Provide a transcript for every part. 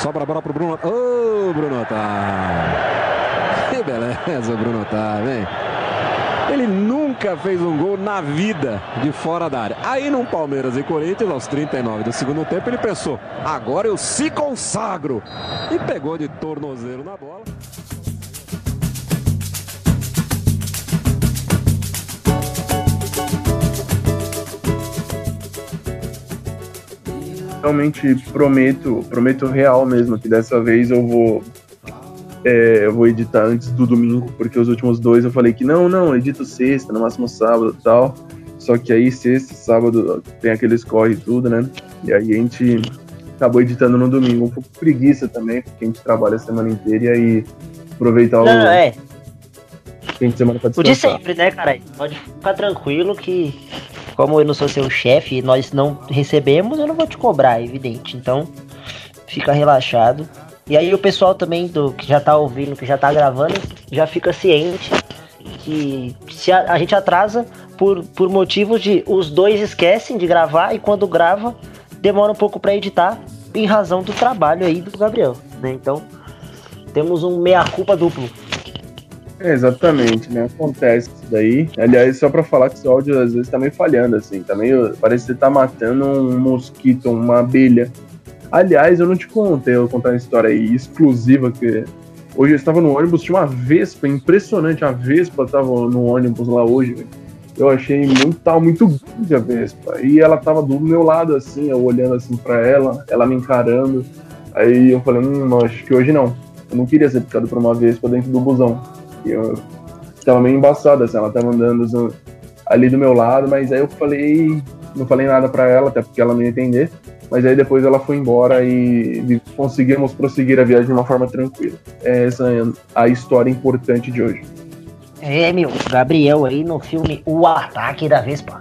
Sobra a bola pro Bruno. Ô, oh, Bruno Otávio. Que beleza, Bruno Otávio, hein? Ele nunca fez um gol na vida de fora da área. Aí no Palmeiras e Corinthians, aos 39 do segundo tempo, ele pensou: agora eu se consagro. E pegou de tornozeiro na bola. Realmente prometo, prometo real mesmo que dessa vez eu vou é, eu vou editar antes do domingo, porque os últimos dois eu falei que não, não, edito sexta, no máximo sábado e tal. Só que aí sexta, sábado tem aqueles corre e tudo, né? E aí a gente acabou editando no domingo. Um pouco preguiça também, porque a gente trabalha a semana inteira e aí aproveitar não, o. É. Fim de semana pra descansar. O de sempre, né, cara? Pode ficar tranquilo que, como eu não sou seu chefe e nós não recebemos, eu não vou te cobrar, é evidente. Então, fica relaxado. E aí o pessoal também do que já tá ouvindo, que já tá gravando, já fica ciente que se a, a gente atrasa por, por motivos de os dois esquecem de gravar e quando grava demora um pouco para editar em razão do trabalho aí do Gabriel, né? Então temos um meia culpa duplo. É, exatamente, né? Acontece isso daí. Aliás, só para falar que seu áudio às vezes tá meio falhando, assim, tá meio. Parece que você tá matando um mosquito, uma abelha Aliás, eu não te contei, eu vou contar uma história aí exclusiva que hoje eu estava no ônibus, tinha uma Vespa, impressionante, a Vespa estava no ônibus lá hoje, Eu achei muito, tava muito grande a Vespa. E ela tava do meu lado, assim, eu olhando assim para ela, ela me encarando. Aí eu falei, hum, acho que hoje não. Eu não queria ser picado por uma Vespa dentro do busão. Eu tava meio embaçada, assim, ela tava andando ali do meu lado, mas aí eu falei, não falei nada para ela, até porque ela não ia entender mas aí depois ela foi embora e conseguimos prosseguir a viagem de uma forma tranquila. Essa é a história importante de hoje. É, meu, Gabriel aí no filme O Ataque da Vespa.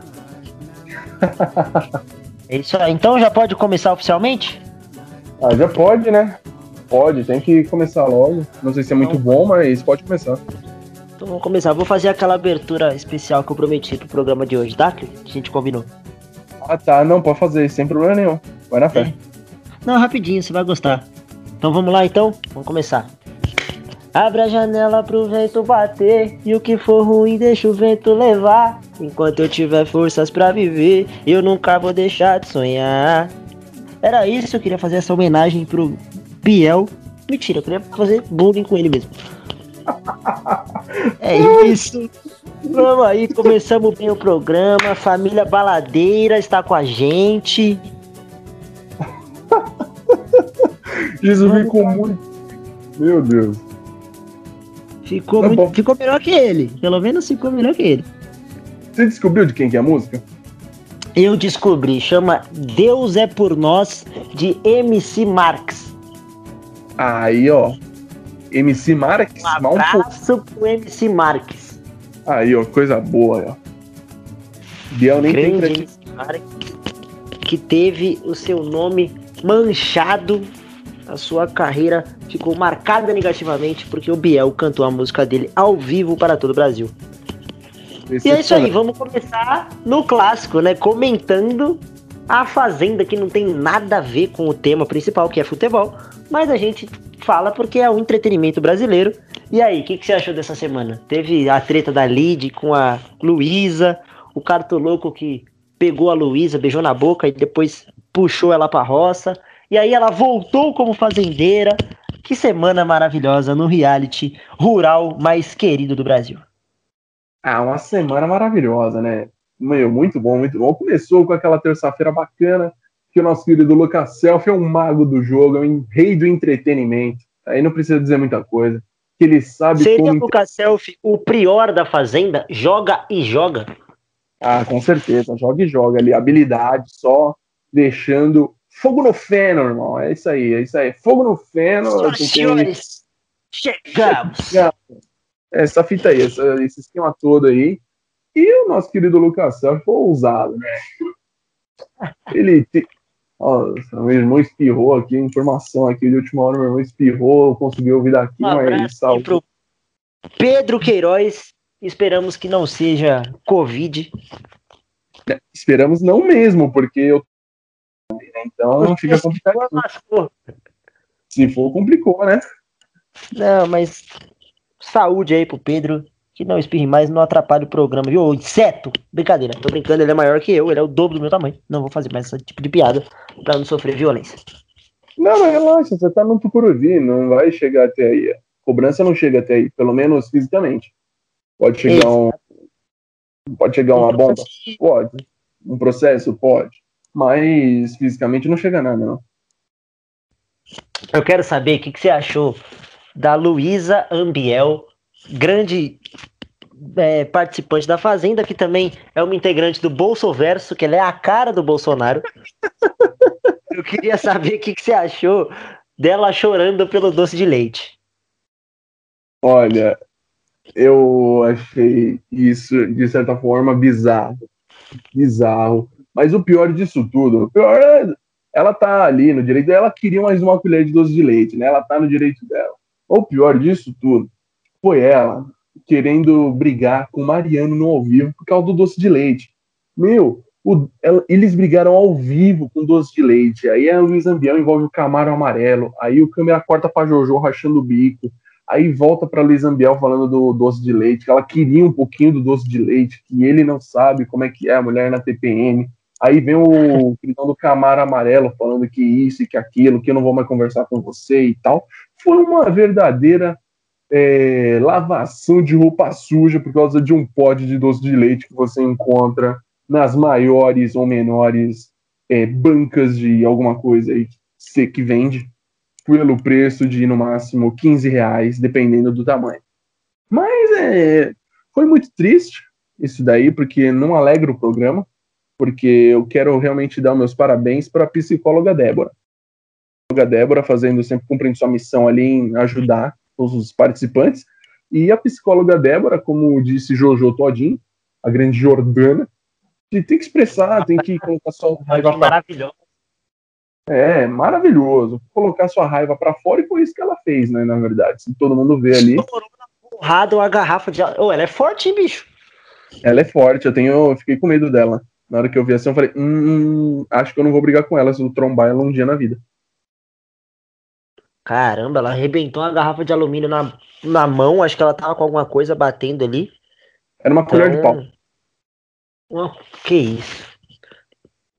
é isso aí. Então já pode começar oficialmente? Ah, já pode, né? Pode, tem que começar logo. Não sei se é muito então, bom, mas pode começar. Então vamos começar. Vou fazer aquela abertura especial que eu prometi pro programa de hoje, tá? Que a gente combinou. Ah tá, não, pode fazer, sem problema nenhum. Vai na fé. É. Não, rapidinho, você vai gostar. Então vamos lá então? Vamos começar. Abre a janela pro vento bater E o que for ruim deixa o vento levar Enquanto eu tiver forças para viver Eu nunca vou deixar de sonhar Era isso, eu queria fazer essa homenagem pro Biel Mentira, eu queria fazer bullying com ele mesmo É isso Vamos aí, começamos bem o programa Família Baladeira está com a gente Jesus ficou muito. Meu Deus. Ficou, tá muito, ficou melhor que ele. Pelo menos ficou melhor que ele. Você descobriu de quem que é a música? Eu descobri. Chama Deus é por Nós, de MC Marx. Aí, ó. MC Marx? Um abraço um pro MC Marx. Aí, ó. Coisa boa, ó. Biel nem Grande tem MC Marx, que teve o seu nome manchado a sua carreira ficou marcada negativamente porque o Biel cantou a música dele ao vivo para todo o Brasil. E é isso aí, vamos começar no clássico, né? Comentando a Fazenda, que não tem nada a ver com o tema principal, que é futebol, mas a gente fala porque é o entretenimento brasileiro. E aí, o que, que, você achou dessa semana? Teve a treta da Lid com a Luísa, o cartoloco que pegou a Luísa, beijou na boca e depois puxou ela pra roça. E aí ela voltou como fazendeira. Que semana maravilhosa no reality rural mais querido do Brasil. Ah, uma semana maravilhosa, né? Meu, muito bom, muito bom. Começou com aquela terça-feira bacana, que o nosso querido Lucas Self é um mago do jogo, é um rei do entretenimento. Aí não precisa dizer muita coisa. Que ele sabe Seria como. Lucas Self o prior da fazenda? Joga e joga. Ah, com certeza. Joga e joga ali. Habilidade só deixando Fogo no feno, irmão. É isso aí, é isso aí. Fogo no feno. Senhores, chegamos. Essa fita aí, essa, esse esquema todo aí. E o nosso querido Lucas Celso foi ousado, né? Ele. Meu irmão espirrou aqui, informação aqui de última hora, meu irmão espirrou, conseguiu ouvir daqui, um mas salve. Pro Pedro Queiroz, esperamos que não seja Covid. É, esperamos não mesmo, porque eu então não fica complicado. Se for, complicou, né? Não, mas saúde aí pro Pedro. Que não espirre mais, não atrapalhe o programa, viu? Ô, Inseto! Brincadeira, tô brincando, ele é maior que eu, ele é o dobro do meu tamanho. Não vou fazer mais esse tipo de piada pra não sofrer violência. Não, não, relaxa, você tá no Tucuruvi, não vai chegar até aí. A cobrança não chega até aí, pelo menos fisicamente. Pode chegar um. Pode chegar uma bomba? Pode. Um processo? Pode. Mas fisicamente não chega nada, não. Eu quero saber o que, que você achou da Luísa Ambiel, grande é, participante da Fazenda, que também é uma integrante do Bolsoverso, que ela é a cara do Bolsonaro. Eu queria saber o que, que você achou dela chorando pelo doce de leite. Olha, eu achei isso, de certa forma, bizarro. Bizarro. Mas o pior disso tudo, o pior é, ela tá ali no direito dela, ela queria mais uma colher de doce de leite, né? Ela tá no direito dela. O pior disso tudo foi ela querendo brigar com Mariano no ao vivo por causa do doce de leite. Meu, o, ela, eles brigaram ao vivo com doce de leite. Aí a Luiz Ambiel envolve o Camaro Amarelo. Aí o câmera corta pra Jojo rachando o bico. Aí volta pra Luiz Ambiel falando do doce de leite, que ela queria um pouquinho do doce de leite, que ele não sabe como é que é a mulher na TPM. Aí vem o queridão do Camaro Amarelo falando que isso e que aquilo, que eu não vou mais conversar com você e tal. Foi uma verdadeira é, lavação de roupa suja por causa de um pote de doce de leite que você encontra nas maiores ou menores é, bancas de alguma coisa aí que, que vende pelo preço de no máximo 15 reais, dependendo do tamanho. Mas é, foi muito triste isso daí, porque não alegra o programa, porque eu quero realmente dar meus parabéns para a psicóloga Débora. A psicóloga Débora fazendo sempre cumprindo sua missão ali em ajudar todos os participantes, e a psicóloga Débora, como disse Jojo Todinho, a grande Jordana, que tem que expressar, tem que colocar sua raiva. Maravilhoso. É, maravilhoso. Colocar sua raiva para fora e foi isso que ela fez, né, na verdade. Se todo mundo vê ali. Porrada uma garrafa de. Oh, ela é forte, hein, bicho? Ela é forte, eu tenho. Eu fiquei com medo dela. Na hora que eu vi assim, eu falei, hum, acho que eu não vou brigar com ela se eu trombar ela um dia na vida. Caramba, ela arrebentou uma garrafa de alumínio na, na mão, acho que ela tava com alguma coisa batendo ali. Era uma colher de pau. Uma... Que isso.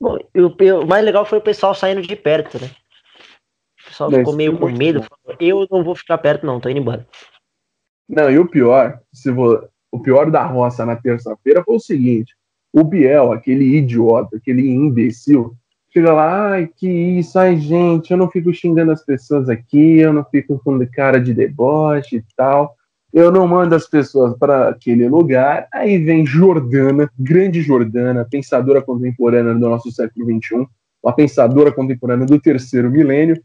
Bom, o mais legal foi o pessoal saindo de perto, né? O pessoal ficou meio com medo. Falou, eu não vou ficar perto, não, tô indo embora. Não, e o pior, se vou, o pior da roça na terça-feira foi o seguinte: o Biel, aquele idiota, aquele imbecil, chega lá, ai, que isso, ai, gente, eu não fico xingando as pessoas aqui, eu não fico com cara de deboche e tal eu não mando as pessoas para aquele lugar. Aí vem Jordana, grande Jordana, pensadora contemporânea do nosso século XXI, uma pensadora contemporânea do terceiro milênio.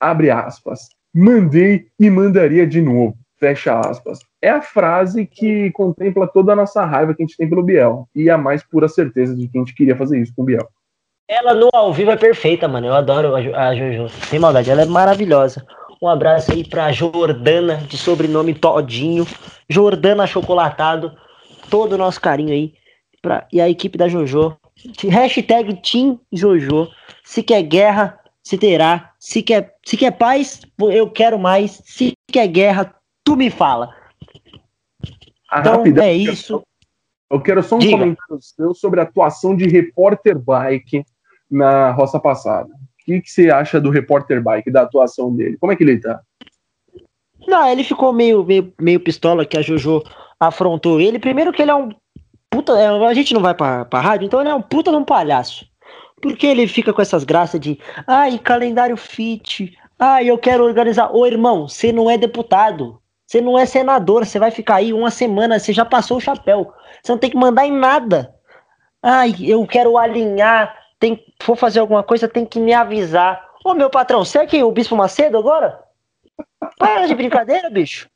Abre aspas. Mandei e mandaria de novo. Fecha aspas. É a frase que contempla toda a nossa raiva que a gente tem pelo Biel. E a mais pura certeza de que a gente queria fazer isso com o Biel. Ela no ao vivo é perfeita, mano. Eu adoro a Jojo. Sem maldade, ela é maravilhosa. Um abraço aí pra Jordana, de sobrenome Todinho. Jordana Chocolatado. Todo o nosso carinho aí. Pra, e a equipe da Jojo. Hashtag Team Jojo. Se quer guerra, se terá. Se quer, se quer paz, eu quero mais. Se quer guerra, tu me fala. Ah, então rapidão, é isso. Eu quero só um Diga. comentário seu sobre a atuação de repórter bike na roça passada. O que, que você acha do repórter bike, da atuação dele? Como é que ele tá? Não, ele ficou meio, meio, meio pistola que a Jojo afrontou ele. Primeiro que ele é um puta. É, a gente não vai pra, pra rádio, então ele é um puta de um palhaço. Porque ele fica com essas graças de ai, calendário fit. Ai, eu quero organizar. Ô irmão, você não é deputado. Você não é senador. Você vai ficar aí uma semana. Você já passou o chapéu. Você não tem que mandar em nada. Ai, eu quero alinhar tem, for fazer alguma coisa, tem que me avisar. Ô, meu patrão, você é quem? O Bispo Macedo agora? Para de brincadeira, bicho.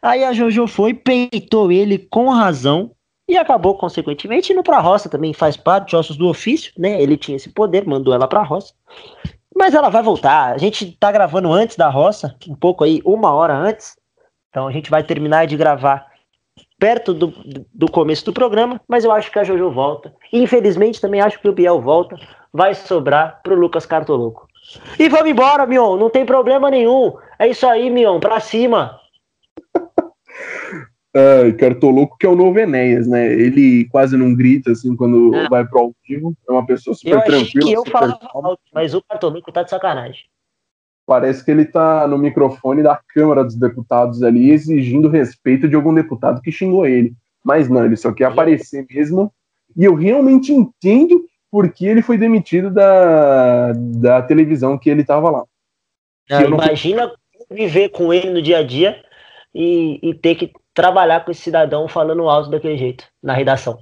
Aí a Jojo foi, peitou ele com razão e acabou, consequentemente, indo pra roça também. Faz parte ossos do ofício, né? Ele tinha esse poder, mandou ela pra roça. Mas ela vai voltar. A gente tá gravando antes da roça, um pouco aí, uma hora antes. Então a gente vai terminar de gravar perto do, do começo do programa, mas eu acho que a Jojo volta. infelizmente também acho que o Biel volta. Vai sobrar pro Lucas Cartoloco. E vamos embora, Mion, não tem problema nenhum. É isso aí, Mion, pra cima. Ai, Cartoloco que é o novo Enéas, né? Ele quase não grita assim quando é. vai pro ao vivo. É uma pessoa super eu tranquila. Que eu falava alto, mas o Cartoloco tá de sacanagem. Parece que ele tá no microfone da Câmara dos Deputados ali, exigindo respeito de algum deputado que xingou ele. Mas não, ele só quer aparecer mesmo. E eu realmente entendo por que ele foi demitido da, da televisão que ele tava lá. Não, imagina não... viver com ele no dia a dia e, e ter que trabalhar com esse cidadão falando alto daquele jeito, na redação.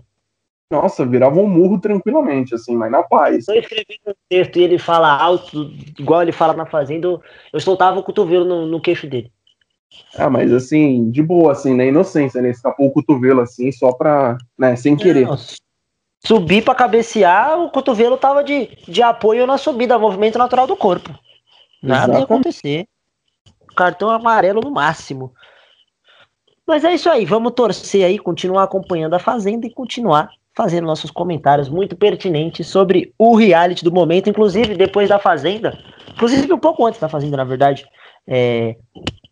Nossa, virava um murro tranquilamente, assim, mas na paz. Eu escrevi um texto e ele fala alto, igual ele fala na Fazenda, eu soltava o cotovelo no, no queixo dele. Ah, mas assim, de boa, assim, na né? inocência, né? Escapou o cotovelo assim, só pra, né, sem querer. Não, subir pra cabecear, o cotovelo tava de, de apoio na subida, movimento natural do corpo. Nada Exatamente. ia acontecer. Cartão amarelo no máximo. Mas é isso aí, vamos torcer aí, continuar acompanhando a Fazenda e continuar fazendo nossos comentários muito pertinentes sobre o reality do momento, inclusive depois da Fazenda, inclusive um pouco antes da Fazenda, na verdade, é,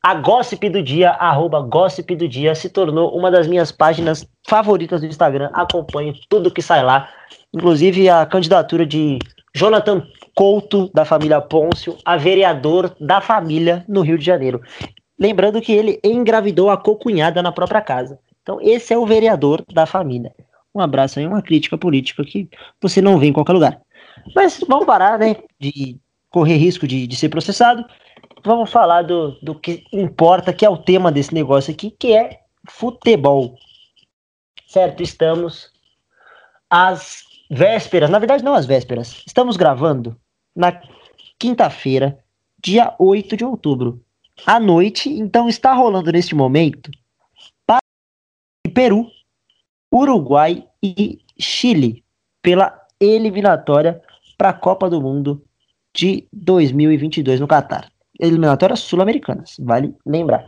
a Gossip do Dia, arroba Gossip do Dia, se tornou uma das minhas páginas favoritas do Instagram, acompanho tudo que sai lá, inclusive a candidatura de Jonathan Couto, da família Pôncio, a vereador da família no Rio de Janeiro. Lembrando que ele engravidou a cocunhada na própria casa. Então, esse é o vereador da família. Um abraço aí, uma crítica política que você não vê em qualquer lugar. Mas vamos parar, né? De correr risco de, de ser processado. Vamos falar do, do que importa, que é o tema desse negócio aqui, que é futebol. Certo? Estamos às vésperas, na verdade, não às vésperas. Estamos gravando na quinta-feira, dia 8 de outubro à noite. Então está rolando neste momento Peru, Uruguai e Chile pela eliminatória para a Copa do Mundo de 2022 no Catar. Eliminatórias sul-americanas, vale lembrar.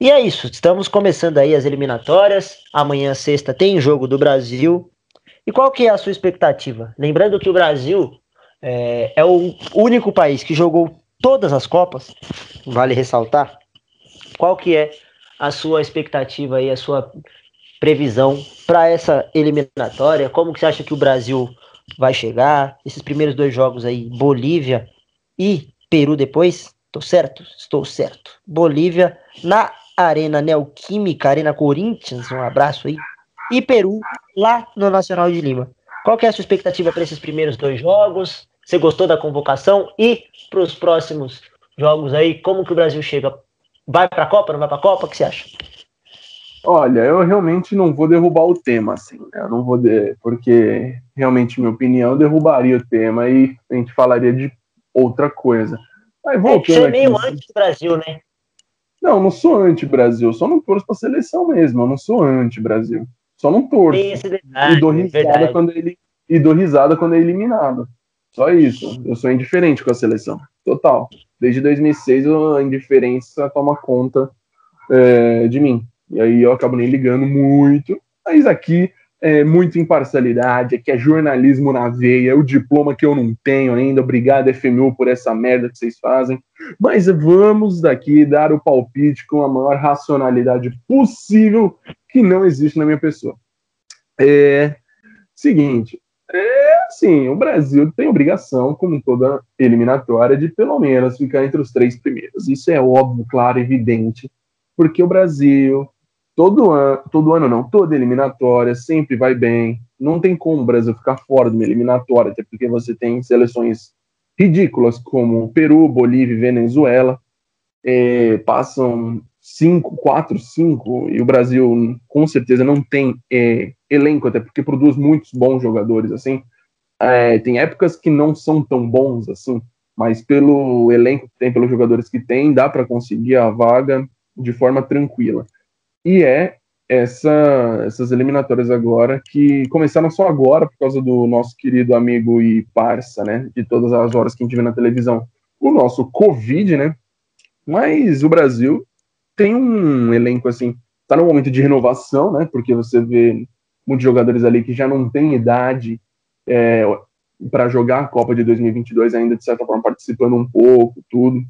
E é isso, estamos começando aí as eliminatórias. Amanhã, sexta, tem jogo do Brasil. E qual que é a sua expectativa? Lembrando que o Brasil é, é o único país que jogou todas as Copas, vale ressaltar, qual que é a sua expectativa e a sua previsão para essa eliminatória? Como que você acha que o Brasil vai chegar? Esses primeiros dois jogos aí, Bolívia e Peru depois? Tô certo? Estou certo. Bolívia na Arena Neoquímica, Arena Corinthians, um abraço aí. E Peru lá no Nacional de Lima. Qual que é a sua expectativa para esses primeiros dois jogos? Você gostou da convocação? E para os próximos jogos aí, como que o Brasil chega? Vai para a Copa, não vai para a Copa? O que você acha? Olha, eu realmente não vou derrubar o tema, assim, né? Eu não vou, de... porque realmente, minha opinião, eu derrubaria o tema e a gente falaria de outra coisa. Mas voltando é, você é meio anti-Brasil, né? Não, não sou anti-Brasil, só não torço pra seleção mesmo, eu não sou anti-Brasil. Só não torço. Detalhe, e dou risada quando ele e dou risada quando é eliminado. Só isso. Eu sou indiferente com a seleção. Total. Desde 2006 a indiferença toma conta é, de mim. E aí eu acabo nem ligando muito. Mas aqui é muita imparcialidade, aqui é jornalismo na veia, o diploma que eu não tenho ainda. Obrigado, FMU, por essa merda que vocês fazem. Mas vamos daqui dar o palpite com a maior racionalidade possível que não existe na minha pessoa. É. Seguinte, é assim, o Brasil tem obrigação, como toda eliminatória, de pelo menos ficar entre os três primeiros. Isso é óbvio, claro, evidente, porque o Brasil, todo ano, todo ano não, toda eliminatória sempre vai bem. Não tem como o Brasil ficar fora de uma eliminatória, até porque você tem seleções ridículas como Peru, Bolívia e Venezuela. É, passam cinco, quatro, cinco, e o Brasil com certeza não tem é, elenco, até porque produz muitos bons jogadores, assim. É, tem épocas que não são tão bons, assim, mas pelo elenco que tem, pelos jogadores que tem, dá para conseguir a vaga de forma tranquila. E é essa, essas eliminatórias agora que começaram só agora por causa do nosso querido amigo e parça, né, de todas as horas que a gente vê na televisão, o nosso Covid, né, mas o Brasil tem um elenco assim, tá no momento de renovação, né? Porque você vê muitos jogadores ali que já não têm idade, é, para jogar a Copa de 2022 ainda de certa forma participando um pouco, tudo.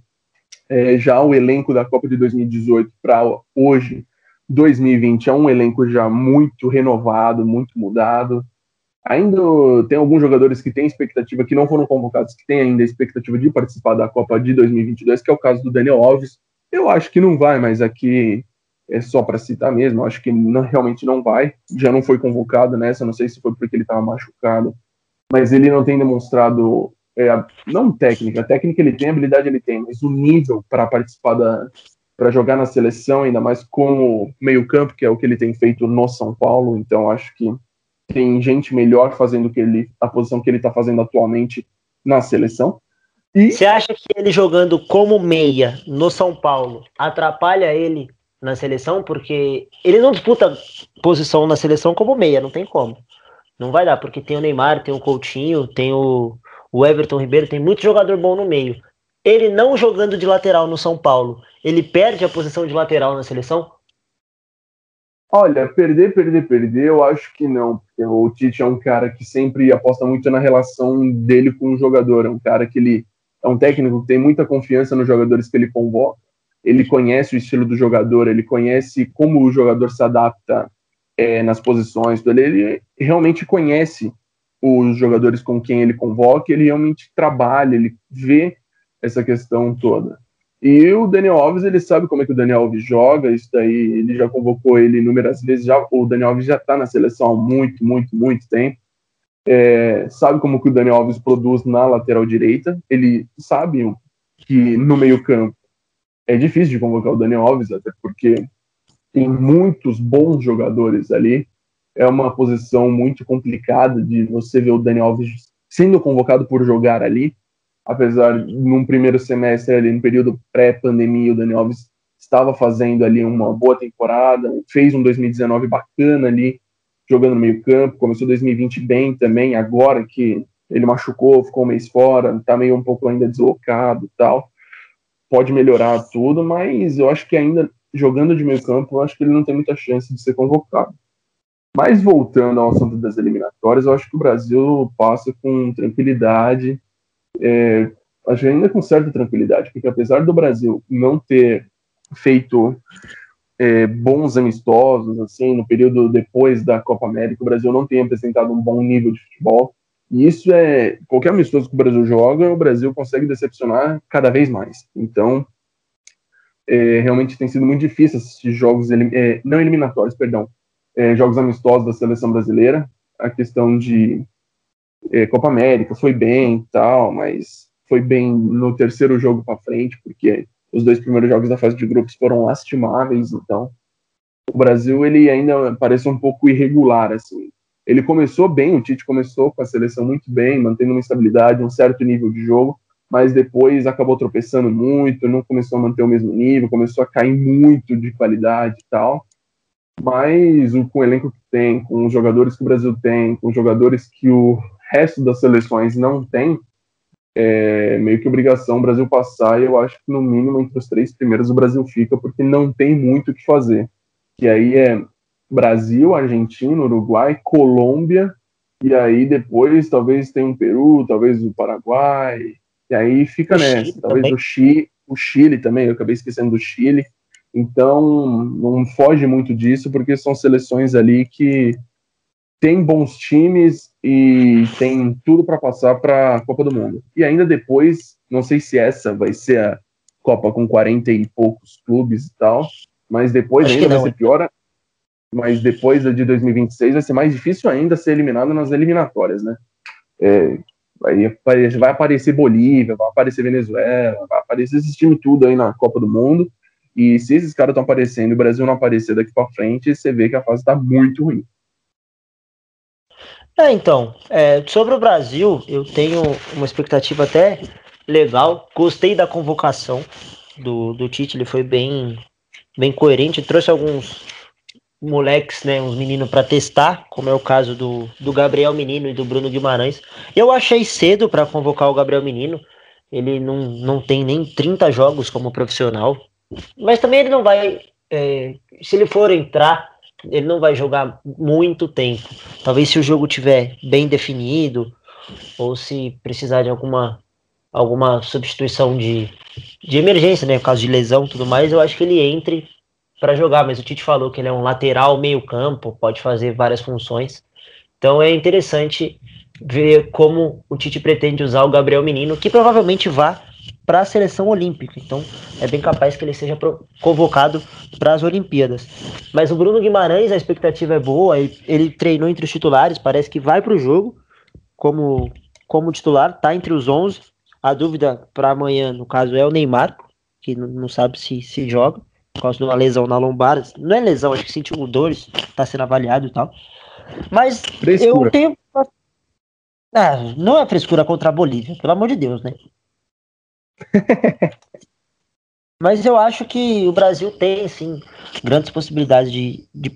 É, já o elenco da Copa de 2018 para hoje, 2020, é um elenco já muito renovado, muito mudado. Ainda tem alguns jogadores que têm expectativa, que não foram convocados, que têm ainda expectativa de participar da Copa de 2022, que é o caso do Daniel Alves. Eu acho que não vai, mas aqui é só para citar mesmo. Eu acho que não, realmente não vai. Já não foi convocado nessa, não sei se foi porque ele estava machucado, mas ele não tem demonstrado, é, não técnica, a técnica ele tem, a habilidade ele tem, mas o nível para participar da, para jogar na seleção, ainda mais como meio-campo, que é o que ele tem feito no São Paulo. Então acho que tem gente melhor fazendo que ele, a posição que ele está fazendo atualmente na seleção. E você acha que ele jogando como meia no São Paulo atrapalha ele na seleção? Porque ele não disputa posição na seleção como meia, não tem como. Não vai dar, porque tem o Neymar, tem o Coutinho, tem o, o Everton Ribeiro, tem muito jogador bom no meio. Ele não jogando de lateral no São Paulo, ele perde a posição de lateral na seleção? Olha, perder, perder, perder, eu acho que não. Porque o Tite é um cara que sempre aposta muito na relação dele com o jogador. É um cara que ele é um técnico que tem muita confiança nos jogadores que ele convoca. Ele conhece o estilo do jogador, ele conhece como o jogador se adapta é, nas posições. Ele, ele realmente conhece os jogadores com quem ele convoca, ele realmente trabalha, ele vê essa questão toda. E o Daniel Alves, ele sabe como é que o Daniel Alves joga, isso daí, ele já convocou ele inúmeras vezes, já, o Daniel Alves já está na seleção há muito, muito, muito tempo. É, sabe como que o Daniel Alves produz na lateral direita, ele sabe que no meio campo é difícil de convocar o Daniel Alves, até porque tem muitos bons jogadores ali, é uma posição muito complicada de você ver o Daniel Alves sendo convocado por jogar ali, apesar num primeiro semestre ali no período pré-pandemia o Daniel Alves estava fazendo ali uma boa temporada, fez um 2019 bacana ali jogando no meio campo, começou 2020 bem também, agora que ele machucou, ficou um mês fora, tá meio um pouco ainda deslocado tal, pode melhorar tudo, mas eu acho que ainda jogando de meio campo, eu acho que ele não tem muita chance de ser convocado. Mas voltando ao assunto das eliminatórias, eu acho que o Brasil passa com tranquilidade é, acho ainda com certa tranquilidade, porque apesar do Brasil não ter feito é, bons amistosos, assim, no período depois da Copa América, o Brasil não tem apresentado um bom nível de futebol, e isso é, qualquer amistoso que o Brasil joga, o Brasil consegue decepcionar cada vez mais. Então, é, realmente tem sido muito difícil assistir jogos, é, não eliminatórios, perdão, é, jogos amistosos da seleção brasileira, a questão de é, Copa América, foi bem e tal, mas foi bem no terceiro jogo para frente, porque os dois primeiros jogos da fase de grupos foram lastimáveis, então o Brasil ele ainda parece um pouco irregular assim. Ele começou bem, o Tite começou com a seleção muito bem, mantendo uma estabilidade, um certo nível de jogo, mas depois acabou tropeçando muito, não começou a manter o mesmo nível, começou a cair muito de qualidade e tal. Mas com o elenco que tem, com os jogadores que o Brasil tem, com os jogadores que o resto das seleções não tem, é meio que obrigação o Brasil passar, e eu acho que no mínimo entre os três primeiros o Brasil fica, porque não tem muito o que fazer. E aí é Brasil, Argentina, Uruguai, Colômbia, e aí depois talvez tenha um Peru, talvez o Paraguai, e aí fica o nessa. Chile talvez o Chile, o Chile também, eu acabei esquecendo do Chile. Então, não foge muito disso, porque são seleções ali que tem bons times e tem tudo para passar para a Copa do Mundo. E ainda depois, não sei se essa vai ser a Copa com 40 e poucos clubes e tal, mas depois Acho ainda vai ser pior. Mas depois de 2026 vai ser mais difícil ainda ser eliminado nas eliminatórias, né? É, vai, vai aparecer Bolívia, vai aparecer Venezuela, vai aparecer esse time tudo aí na Copa do Mundo. E se esses caras estão aparecendo e o Brasil não aparecer daqui para frente, você vê que a fase está muito ruim. É, então, é, sobre o Brasil, eu tenho uma expectativa até legal. Gostei da convocação do, do Tite, ele foi bem, bem coerente, trouxe alguns moleques, né, uns meninos para testar, como é o caso do, do Gabriel Menino e do Bruno Guimarães. Eu achei cedo para convocar o Gabriel Menino, ele não, não tem nem 30 jogos como profissional, mas também ele não vai, é, se ele for entrar ele não vai jogar muito tempo. Talvez se o jogo tiver bem definido, ou se precisar de alguma, alguma substituição de, de emergência, né? Caso de lesão tudo mais, eu acho que ele entre para jogar. Mas o Tite falou que ele é um lateral meio-campo, pode fazer várias funções. Então é interessante ver como o Tite pretende usar o Gabriel Menino, que provavelmente vá para a seleção olímpica. Então, é bem capaz que ele seja convocado para as Olimpíadas. Mas o Bruno Guimarães, a expectativa é boa, ele treinou entre os titulares, parece que vai para o jogo como, como titular, está entre os 11. A dúvida para amanhã, no caso, é o Neymar, que não sabe se, se joga, por causa de uma lesão na lombar. Não é lesão, acho que sentiu dores, está sendo avaliado e tal. Mas Frescura. eu tenho. Ah, não é frescura contra a Bolívia, pelo amor de Deus, né? Mas eu acho que o Brasil tem, sim, grandes possibilidades de, de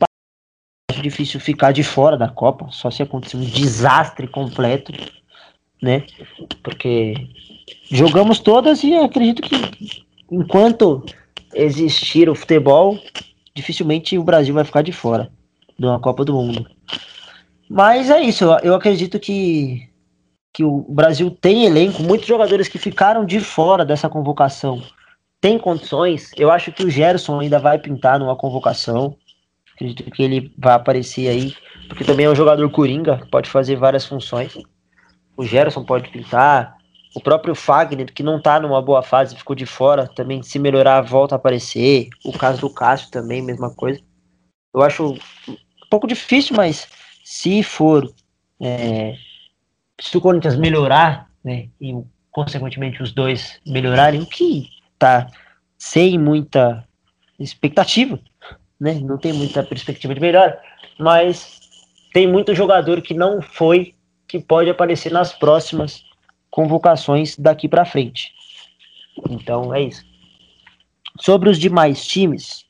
acho difícil ficar de fora da Copa, só se acontecer um desastre completo, né? Porque jogamos todas e acredito que enquanto existir o futebol, dificilmente o Brasil vai ficar de fora de uma Copa do Mundo. Mas é isso, eu acredito que que o Brasil tem elenco, muitos jogadores que ficaram de fora dessa convocação têm condições. Eu acho que o Gerson ainda vai pintar numa convocação. Acredito que ele vai aparecer aí, porque também é um jogador coringa, pode fazer várias funções. O Gerson pode pintar, o próprio Fagner, que não tá numa boa fase, ficou de fora, também se melhorar, volta a aparecer. O caso do Cássio também, mesma coisa. Eu acho um pouco difícil, mas se for é, se o Corinthians melhorar, né, e consequentemente os dois melhorarem, o que tá sem muita expectativa, né? Não tem muita perspectiva de melhor, mas tem muito jogador que não foi que pode aparecer nas próximas convocações daqui para frente. Então é isso. Sobre os demais times,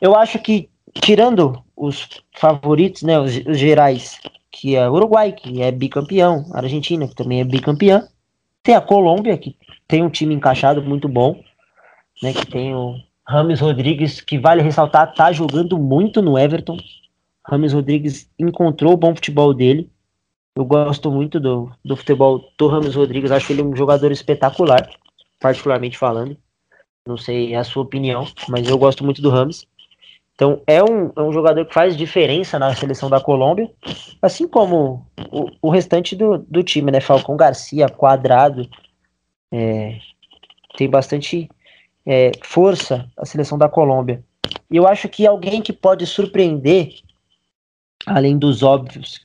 eu acho que tirando os favoritos, né, os, os gerais que é Uruguai, que é bicampeão, Argentina, que também é bicampeã. Tem a Colômbia, que tem um time encaixado muito bom, né, que tem o Rames Rodrigues, que vale ressaltar, tá jogando muito no Everton. Rames Rodrigues encontrou o bom futebol dele. Eu gosto muito do, do futebol do Rames Rodrigues, acho ele um jogador espetacular, particularmente falando. Não sei a sua opinião, mas eu gosto muito do Rames. Então é um, é um jogador que faz diferença na seleção da Colômbia, assim como o, o restante do, do time, né? Falcão Garcia, Quadrado, é, tem bastante é, força a seleção da Colômbia. E eu acho que alguém que pode surpreender, além dos óbvios,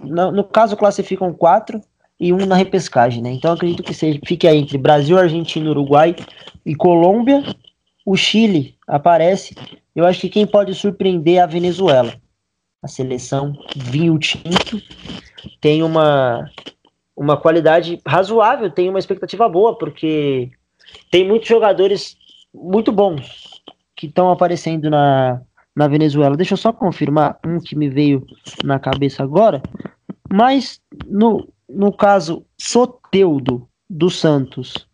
no, no caso classificam quatro e um na repescagem, né? Então acredito que seja, fique aí entre Brasil, Argentina, Uruguai e Colômbia. O Chile aparece eu acho que quem pode surpreender é a Venezuela. A seleção vinho tinto tem uma, uma qualidade razoável, tem uma expectativa boa, porque tem muitos jogadores muito bons que estão aparecendo na, na Venezuela. Deixa eu só confirmar um que me veio na cabeça agora. Mas no, no caso Soteudo dos Santos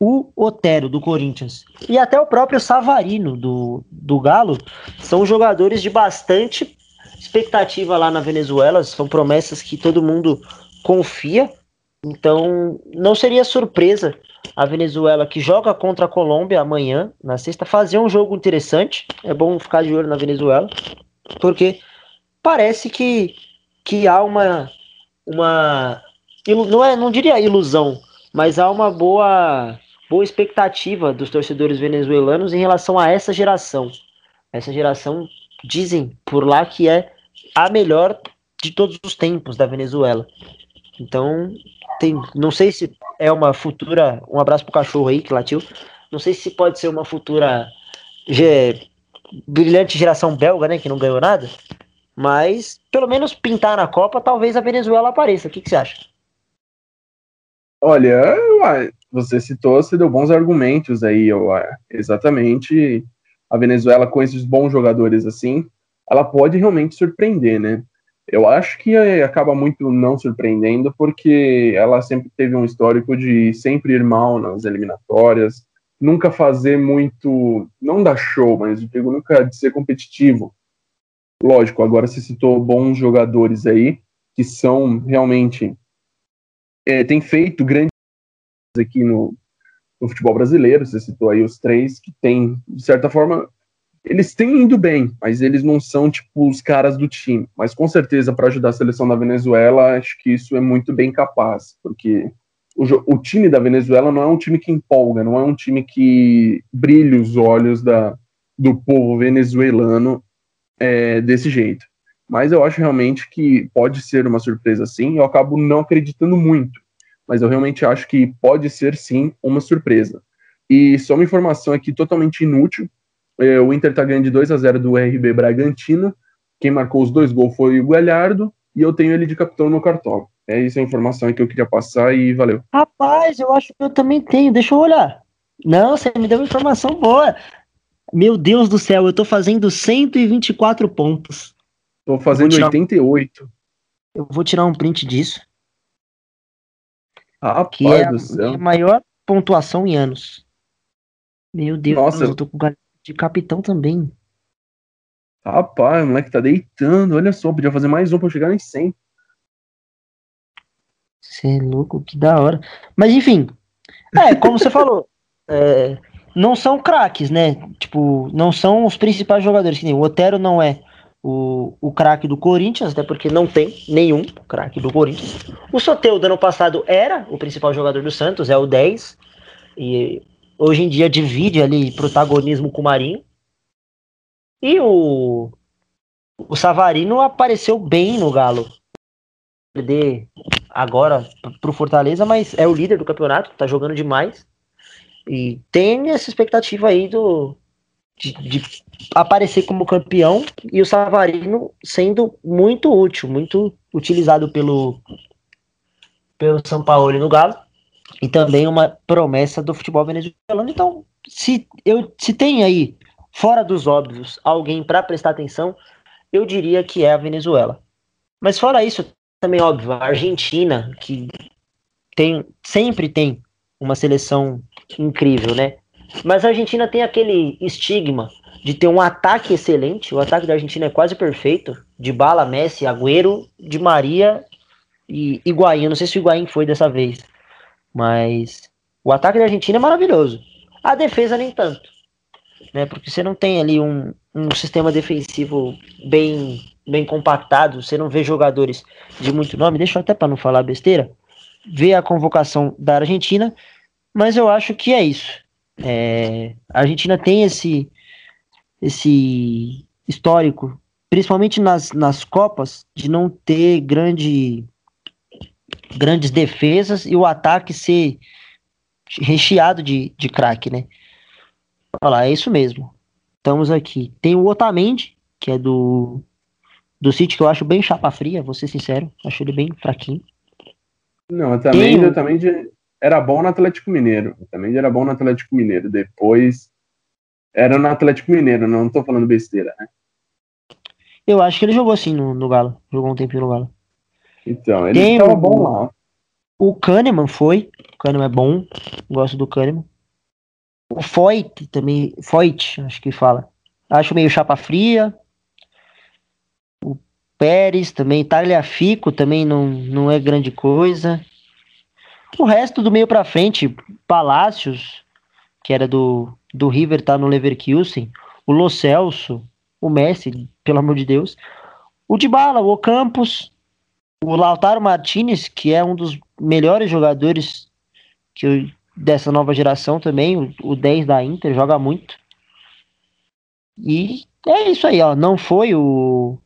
o Otero do Corinthians e até o próprio Savarino do, do Galo são jogadores de bastante expectativa lá na Venezuela, são promessas que todo mundo confia. Então, não seria surpresa a Venezuela que joga contra a Colômbia amanhã, na sexta, fazer um jogo interessante. É bom ficar de olho na Venezuela, porque parece que, que há uma uma não é, não diria ilusão, mas há uma boa boa expectativa dos torcedores venezuelanos em relação a essa geração. Essa geração dizem por lá que é a melhor de todos os tempos da Venezuela. Então, tem, não sei se é uma futura, um abraço pro cachorro aí que latiu. Não sei se pode ser uma futura ge, brilhante geração belga, né, que não ganhou nada, mas pelo menos pintar na Copa, talvez a Venezuela apareça. O que, que você acha? Olha, você citou, você deu bons argumentos aí, eu, exatamente. A Venezuela, com esses bons jogadores assim, ela pode realmente surpreender, né? Eu acho que acaba muito não surpreendendo, porque ela sempre teve um histórico de sempre ir mal nas eliminatórias, nunca fazer muito, não dar show, mas eu digo nunca de ser competitivo. Lógico, agora você citou bons jogadores aí, que são realmente é, tem feito grandes aqui no, no futebol brasileiro. Você citou aí os três que tem, de certa forma, eles têm indo bem, mas eles não são tipo os caras do time. Mas com certeza para ajudar a seleção da Venezuela, acho que isso é muito bem capaz, porque o, o, time da Venezuela não é um time que empolga, não é um time que brilha os olhos da, do povo venezuelano é, desse jeito. Mas eu acho realmente que pode ser uma surpresa sim. Eu acabo não acreditando muito, mas eu realmente acho que pode ser sim uma surpresa. E só uma informação aqui totalmente inútil, é, o Inter tá ganhando de 2 a 0 do RB Bragantino. Quem marcou os dois gols foi o Galhardo e eu tenho ele de capitão no cartão. É isso a informação que eu queria passar e valeu. Rapaz, eu acho que eu também tenho. Deixa eu olhar. Não, você me deu uma informação boa. Meu Deus do céu, eu tô fazendo 124 pontos. Tô fazendo tirar... 88. Eu vou tirar um print disso. Rapaz que é do céu. a maior pontuação em anos. Meu Deus, Nossa. eu tô com o de capitão também. Rapaz, o moleque tá deitando. Olha só, podia fazer mais um pra chegar em 100. Você é louco, que da hora. Mas enfim, é, como você falou, é, não são craques, né? Tipo, não são os principais jogadores. Que nem o Otero não é o, o craque do Corinthians, até porque não tem nenhum craque do Corinthians. O Soteudo ano passado era o principal jogador do Santos, é o 10. E hoje em dia divide ali protagonismo com o Marinho. E o, o Savarino apareceu bem no Galo. Perder agora pro Fortaleza, mas é o líder do campeonato, tá jogando demais. E tem essa expectativa aí do, de, de, aparecer como campeão e o Savarino sendo muito útil, muito utilizado pelo, pelo São Paulo no Galo e também uma promessa do futebol venezuelano. Então, se, eu, se tem aí, fora dos óbvios, alguém para prestar atenção, eu diria que é a Venezuela. Mas fora isso, também óbvio, a Argentina, que tem, sempre tem uma seleção incrível, né? Mas a Argentina tem aquele estigma de ter um ataque excelente. O ataque da Argentina é quase perfeito. De bala, Messi, Agüero, de Maria e Higuaín. Não sei se o Higuaín foi dessa vez. Mas o ataque da Argentina é maravilhoso. A defesa nem tanto. Né? Porque você não tem ali um, um sistema defensivo bem, bem compactado. Você não vê jogadores de muito nome. Deixa eu até para não falar besteira. Ver a convocação da Argentina. Mas eu acho que é isso. É, a Argentina tem esse, esse histórico, principalmente nas, nas Copas, de não ter grande grandes defesas e o ataque ser recheado de, de craque, né? Olha lá, é isso mesmo. Estamos aqui. Tem o Otamendi, que é do do City, que eu acho bem chapa fria, vou ser sincero. Acho ele bem fraquinho. Não, Otamendi, Tem... Otamendi era bom no Atlético Mineiro. Otamendi era bom no Atlético Mineiro. Depois era no Atlético Mineiro, não tô falando besteira, né? Eu acho que ele jogou assim no, no Galo. Jogou um tempinho no Galo. Então, ele Tem estava bom lá. O Kahneman foi. O Kahneman é bom. Gosto do Kahneman. O Foyt também. Foyt, acho que fala. Acho meio chapa fria. O Pérez também. Tagliafico também não, não é grande coisa. O resto do meio para frente, Palácios, que era do, do River, tá no Leverkusen. O Lo Celso, o Messi, pelo amor de Deus. O Dybala, o Campos, o Lautaro Martinez, que é um dos melhores jogadores que eu, dessa nova geração também, o, o 10 da Inter, joga muito. E é isso aí, ó. Não foi o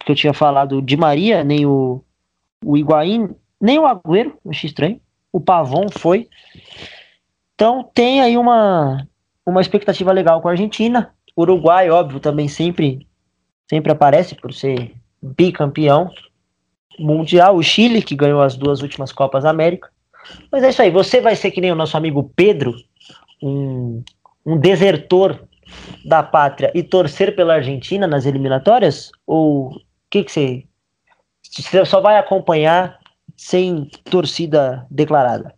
que eu tinha falado de Maria, nem o, o Higuaín, nem o Agüero, achei estranho. O Pavon foi. Então tem aí uma, uma expectativa legal com a Argentina. Uruguai, óbvio, também sempre, sempre aparece por ser bicampeão mundial, o Chile, que ganhou as duas últimas Copas América. Mas é isso aí, você vai ser que nem o nosso amigo Pedro, um, um desertor da pátria e torcer pela Argentina nas eliminatórias? Ou o que, que você. Você só vai acompanhar sem torcida declarada?